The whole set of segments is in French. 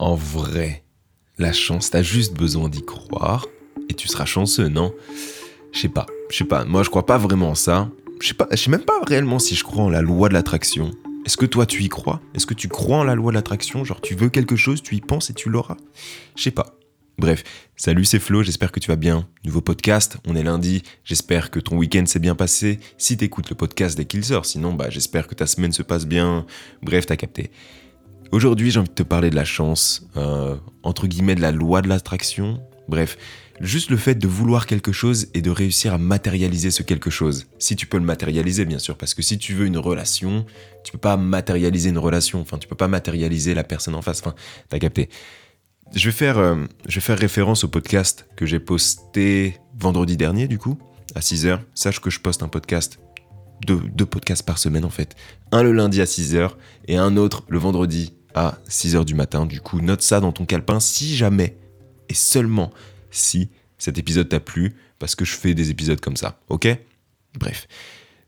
en vrai, la chance, t'as juste besoin d'y croire et tu seras chanceux, non? Je sais pas, je sais pas. Moi, je crois pas vraiment en ça. Je sais pas, je sais même pas réellement si je crois en la loi de l'attraction. Est-ce que toi tu y crois? Est-ce que tu crois en la loi de l'attraction? Genre tu veux quelque chose, tu y penses et tu l'auras? Je sais pas. Bref, salut c'est Flo, j'espère que tu vas bien. Nouveau podcast, on est lundi, j'espère que ton week-end s'est bien passé. Si t'écoutes le podcast dès qu'il sort, sinon bah j'espère que ta semaine se passe bien. Bref, t'as capté. Aujourd'hui j'ai envie de te parler de la chance, euh, entre guillemets de la loi de l'attraction. Bref, juste le fait de vouloir quelque chose et de réussir à matérialiser ce quelque chose. Si tu peux le matérialiser, bien sûr, parce que si tu veux une relation, tu peux pas matérialiser une relation. Enfin, tu peux pas matérialiser la personne en face. Enfin, t'as capté. Je vais faire, euh, je vais faire référence au podcast que j'ai posté vendredi dernier, du coup, à 6h. Sache que je poste un podcast, deux, deux podcasts par semaine en fait. Un le lundi à 6h et un autre le vendredi à 6h du matin. Du coup, note ça dans ton calepin si jamais et seulement si cet épisode t'a plu, parce que je fais des épisodes comme ça, ok? Bref.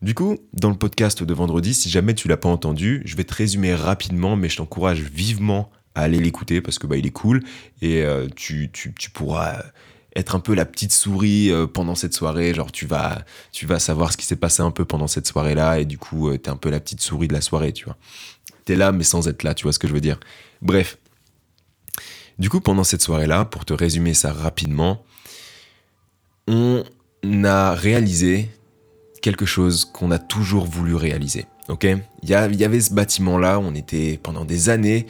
Du coup, dans le podcast de vendredi, si jamais tu l'as pas entendu, je vais te résumer rapidement, mais je t'encourage vivement à aller l'écouter parce que bah il est cool et euh, tu, tu, tu, pourras être un peu la petite souris euh, pendant cette soirée, genre tu vas tu vas savoir ce qui s'est passé un peu pendant cette soirée là et du coup tu euh, t'es un peu la petite souris de la soirée, tu vois. T'es là mais sans être là, tu vois ce que je veux dire. Bref, du coup, pendant cette soirée-là, pour te résumer ça rapidement, on a réalisé quelque chose qu'on a toujours voulu réaliser. Ok? Il y, avait ce bâtiment-là, on était pendant des années,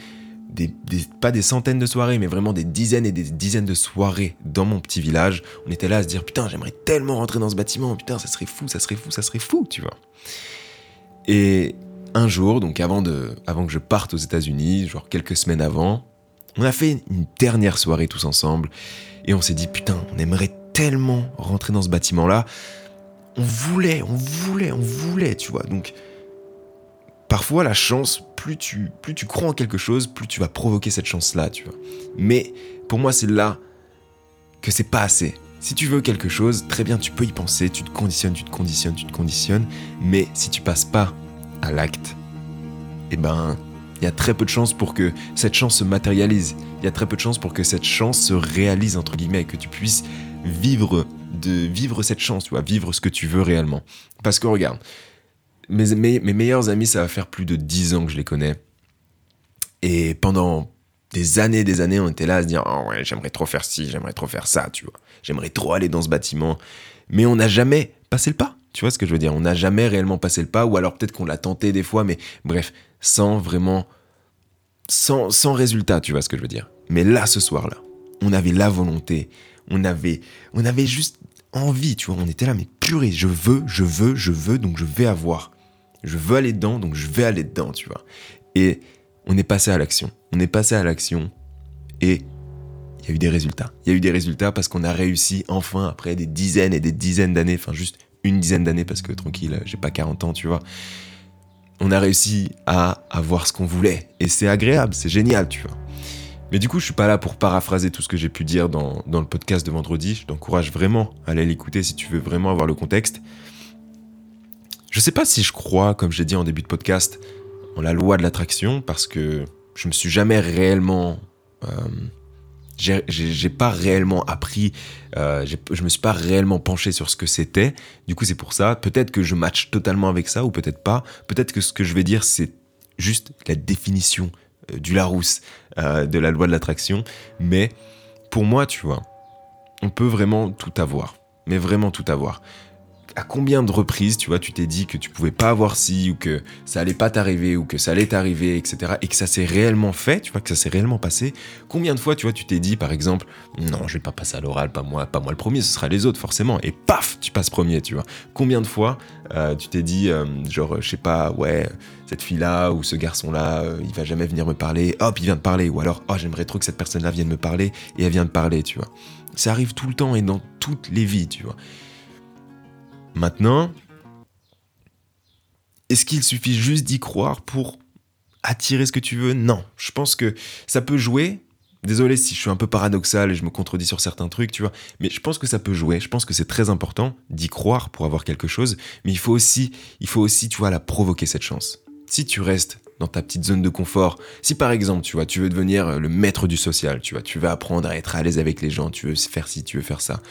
pas des centaines de soirées, mais vraiment des dizaines et des dizaines de soirées dans mon petit village. On était là à se dire putain, j'aimerais tellement rentrer dans ce bâtiment, putain, ça serait fou, ça serait fou, ça serait fou, tu vois? Et un jour, donc avant, de, avant que je parte aux États-Unis, genre quelques semaines avant, on a fait une dernière soirée tous ensemble et on s'est dit putain, on aimerait tellement rentrer dans ce bâtiment-là. On voulait, on voulait, on voulait, tu vois. Donc parfois la chance, plus tu, plus tu crois en quelque chose, plus tu vas provoquer cette chance-là, tu vois. Mais pour moi, c'est là que c'est pas assez. Si tu veux quelque chose, très bien, tu peux y penser, tu te conditionnes, tu te conditionnes, tu te conditionnes, mais si tu passes pas à l'acte, eh ben, il y a très peu de chances pour que cette chance se matérialise. Il y a très peu de chances pour que cette chance se réalise, entre guillemets, que tu puisses vivre, de vivre cette chance, tu vois, vivre ce que tu veux réellement. Parce que regarde, mes, meilleurs amis, ça va faire plus de 10 ans que je les connais. Et pendant des années, des années, on était là à se dire, oh ouais, j'aimerais trop faire ci, j'aimerais trop faire ça, tu vois. J'aimerais trop aller dans ce bâtiment. Mais on n'a jamais passé le pas. Tu vois ce que je veux dire? On n'a jamais réellement passé le pas, ou alors peut-être qu'on l'a tenté des fois, mais bref, sans vraiment. Sans, sans résultat, tu vois ce que je veux dire. Mais là, ce soir-là, on avait la volonté, on avait, on avait juste envie, tu vois. On était là, mais purée, je veux, je veux, je veux, donc je vais avoir. Je veux aller dedans, donc je vais aller dedans, tu vois. Et on est passé à l'action. On est passé à l'action et il y a eu des résultats. Il y a eu des résultats parce qu'on a réussi enfin, après des dizaines et des dizaines d'années, enfin juste une dizaine d'années parce que tranquille, j'ai pas 40 ans, tu vois. On a réussi à avoir ce qu'on voulait et c'est agréable, c'est génial, tu vois. Mais du coup, je suis pas là pour paraphraser tout ce que j'ai pu dire dans, dans, le podcast de vendredi. Je t'encourage vraiment à aller l'écouter si tu veux vraiment avoir le contexte. Je sais pas si je crois, comme j'ai dit en début de podcast, en la loi de l'attraction parce que je me suis jamais réellement euh, j'ai pas réellement appris, euh, je me suis pas réellement penché sur ce que c'était. Du coup, c'est pour ça. Peut-être que je match totalement avec ça, ou peut-être pas. Peut-être que ce que je vais dire, c'est juste la définition euh, du Larousse euh, de la loi de l'attraction. Mais pour moi, tu vois, on peut vraiment tout avoir. Mais vraiment tout avoir à combien de reprises, tu vois, tu t'es dit que tu pouvais pas avoir ci, ou que ça allait pas t'arriver, ou que ça allait t'arriver, etc., et que ça s'est réellement fait, tu vois, que ça s'est réellement passé. Combien de fois, tu vois, tu t'es dit, par exemple, non, je vais pas passer à l'oral, pas moi, pas moi le premier, ce sera les autres, forcément, et paf, tu passes premier, tu vois. Combien de fois, euh, tu t'es dit, euh, genre, je sais pas, ouais, cette fille-là, ou ce garçon-là, euh, il va jamais venir me parler, hop, il vient de parler, ou alors, oh, j'aimerais trop que cette personne-là vienne me parler, et elle vient de parler, tu vois. Ça arrive tout le temps et dans toutes les vies, tu vois. Maintenant, est-ce qu'il suffit juste d'y croire pour attirer ce que tu veux? Non, je pense que ça peut jouer. Désolé si je suis un peu paradoxal et je me contredis sur certains trucs, tu vois, mais je pense que ça peut jouer. Je pense que c'est très important d'y croire pour avoir quelque chose, mais il faut aussi, il faut aussi, tu vois, la provoquer cette chance. Si tu restes dans ta petite zone de confort. Si par exemple, tu vois, tu veux devenir le maître du social, tu vois, tu veux apprendre à être à l'aise avec les gens, tu veux faire ci, tu veux faire ça.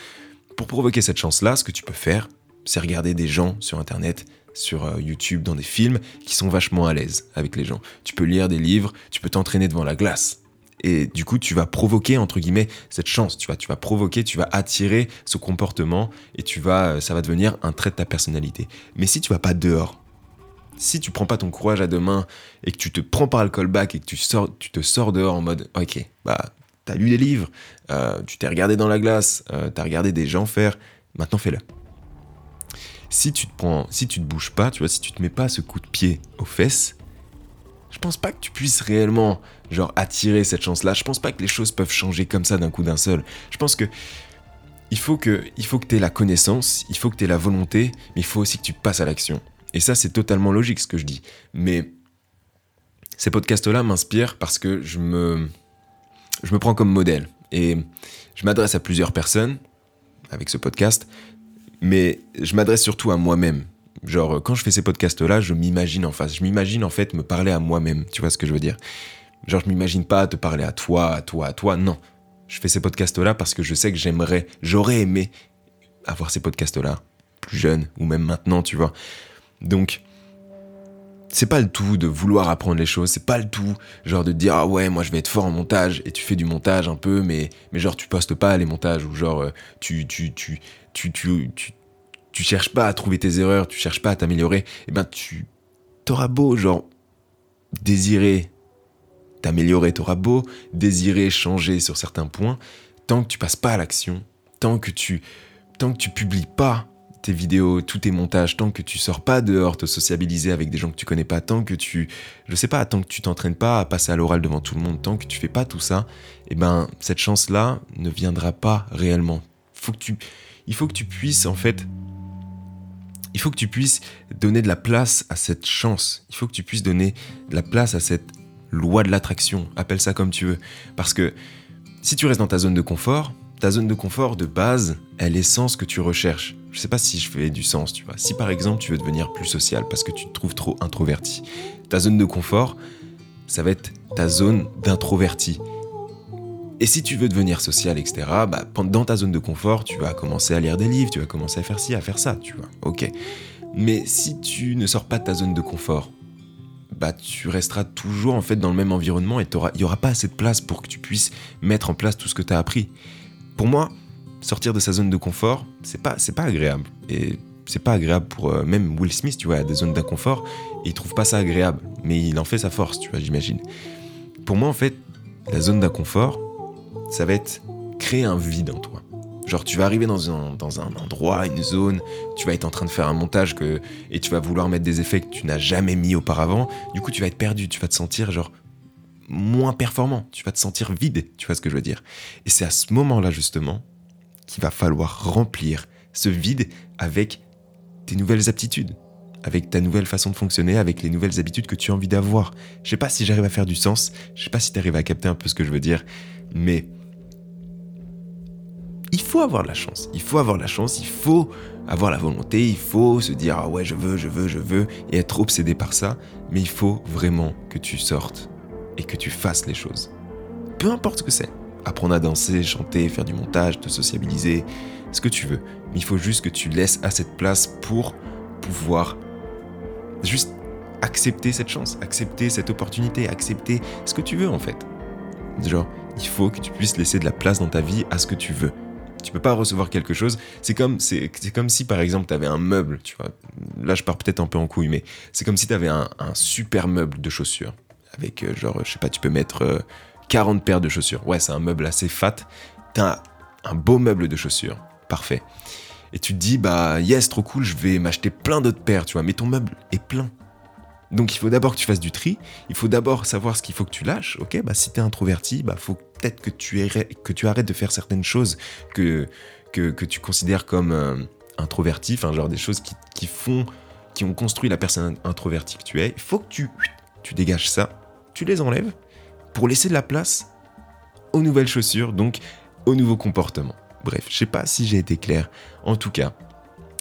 Pour provoquer cette chance-là, ce que tu peux faire, c'est regarder des gens sur Internet, sur euh, YouTube, dans des films, qui sont vachement à l'aise avec les gens. Tu peux lire des livres, tu peux t'entraîner devant la glace. Et du coup, tu vas provoquer, entre guillemets, cette chance. Tu vois, tu vas provoquer, tu vas attirer ce comportement et tu vas, euh, ça va devenir un trait de ta personnalité. Mais si tu vas pas dehors, si tu prends pas ton courage à deux mains et que tu te prends par le callback et que tu, sors, tu te sors dehors en mode, ok, bah, t'as lu des livres, euh, tu t'es regardé dans la glace, tu t'as regardé des gens faire, maintenant fais-le si tu te prends, si tu te bouges pas, tu vois, si tu te mets pas ce coup de pied aux fesses, je pense pas que tu puisses réellement, genre, attirer cette chance-là. Je pense pas que les choses peuvent changer comme ça d'un coup d'un seul. Je pense que il faut que, il faut que tu aies la connaissance, il faut que tu aies la volonté, mais il faut aussi que tu passes à l'action. Et ça, c'est totalement logique ce que je dis. Mais ces podcasts-là m'inspirent parce que je me, je me prends comme modèle. Et je m'adresse à plusieurs personnes avec ce podcast, mais je m'adresse surtout à moi-même. Genre, quand je fais ces podcasts-là, je m'imagine en face. Je m'imagine en fait me parler à moi-même. Tu vois ce que je veux dire? Genre, je m'imagine pas te parler à toi, à toi, à toi. Non. Je fais ces podcasts-là parce que je sais que j'aimerais, j'aurais aimé avoir ces podcasts-là plus jeune ou même maintenant, tu vois. Donc, c'est pas le tout de vouloir apprendre les choses, c'est pas le tout genre de dire ah ouais moi je vais être fort en montage et tu fais du montage un peu mais mais genre tu postes pas les montages ou genre euh, tu tu tu tu tu tu, cherches pas à trouver tes erreurs, tu cherches pas à t'améliorer, et eh ben tu t'auras beau genre désirer t'améliorer, t'auras beau désirer changer sur certains points, tant que tu passes pas à l'action, tant que tu tant que tu publies pas tes vidéos, tous tes montages, tant que tu sors pas dehors te sociabiliser avec des gens que tu connais pas, tant que tu, je sais pas, tant que tu t'entraînes pas à passer à l'oral devant tout le monde, tant que tu fais pas tout ça, eh ben cette chance-là ne viendra pas réellement. Faut que tu, il faut que tu puisses en fait, il faut que tu puisses donner de la place à cette chance. Il faut que tu puisses donner de la place à cette loi de l'attraction. Appelle ça comme tu veux, parce que si tu restes dans ta zone de confort, ta zone de confort de base, elle est sans ce que tu recherches. Je sais pas si je fais du sens, tu vois. Si par exemple tu veux devenir plus social parce que tu te trouves trop introverti, ta zone de confort, ça va être ta zone d'introverti. Et si tu veux devenir social, etc., bah, dans ta zone de confort, tu vas commencer à lire des livres, tu vas commencer à faire ci, à faire ça, tu vois. Ok. Mais si tu ne sors pas de ta zone de confort, bah tu resteras toujours en fait dans le même environnement et il n'y aura pas assez de place pour que tu puisses mettre en place tout ce que tu as appris pour moi, sortir de sa zone de confort, c'est pas, c'est pas agréable. Et c'est pas agréable pour euh, même Will Smith, tu vois, a des zones d'inconfort, et il trouve pas ça agréable. Mais il en fait sa force, tu vois, j'imagine. Pour moi, en fait, la zone d'inconfort, ça va être créer un vide en toi. Genre, tu vas arriver dans un, dans un endroit, une zone, tu vas être en train de faire un montage que, et tu vas vouloir mettre des effets que tu n'as jamais mis auparavant. Du coup, tu vas être perdu, tu vas te sentir genre moins performant, tu vas te sentir vide, tu vois ce que je veux dire. Et c'est à ce moment-là justement qu'il va falloir remplir ce vide avec tes nouvelles aptitudes, avec ta nouvelle façon de fonctionner, avec les nouvelles habitudes que tu as envie d'avoir. Je sais pas si j'arrive à faire du sens, je sais pas si tu arrives à capter un peu ce que je veux dire, mais il faut avoir la chance, il faut avoir la chance, il faut avoir la volonté, il faut se dire ah ouais je veux, je veux, je veux, et être obsédé par ça, mais il faut vraiment que tu sortes et que tu fasses les choses. Peu importe ce que c'est. Apprendre à danser, chanter, faire du montage, te sociabiliser, ce que tu veux. Mais il faut juste que tu laisses à cette place pour pouvoir juste accepter cette chance, accepter cette opportunité, accepter ce que tu veux en fait. Genre, il faut que tu puisses laisser de la place dans ta vie à ce que tu veux. Tu peux pas recevoir quelque chose. C'est comme, c'est, comme si par exemple tu avais un meuble, tu vois. Là je pars peut-être un peu en couille, mais c'est comme si tu avais un super meuble de chaussures avec euh, genre, je sais pas, tu peux mettre 40 euh, paires de chaussures. Ouais, c'est un meuble assez fat. T'as un beau meuble de chaussures. Parfait. Et tu te dis, bah, yes, trop cool, je vais m'acheter plein d'autres paires, tu vois, mais ton meuble est plein. Donc il faut d'abord que tu fasses du tri, il faut d'abord savoir ce qu'il faut que tu lâches, ok Bah si t'es introverti, bah faut peut-être que tu, que tu arrêtes de faire certaines choses que, que, tu considères comme euh, introverti, enfin genre des choses qui, qui, font, qui ont construit la personne introvertie que tu es. Il faut que tu, tu dégages ça tu les enlèves pour laisser de la place aux nouvelles chaussures, donc aux nouveaux comportements. Bref, je sais pas si j'ai été clair. En tout cas,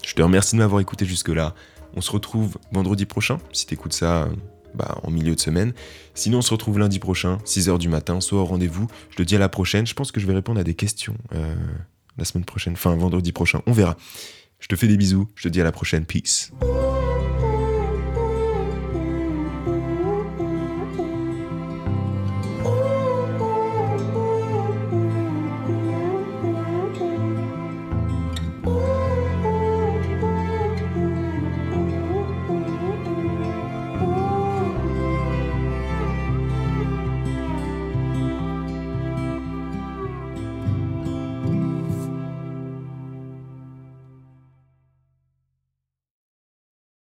je te remercie de m'avoir écouté jusque-là. On se retrouve vendredi prochain. Si t'écoutes ça bah, en milieu de semaine. Sinon, on se retrouve lundi prochain, 6h du matin, soit au rendez-vous. Je te dis à la prochaine. Je pense que je vais répondre à des questions euh, la semaine prochaine, enfin vendredi prochain. On verra. Je te fais des bisous. Je te dis à la prochaine. Peace.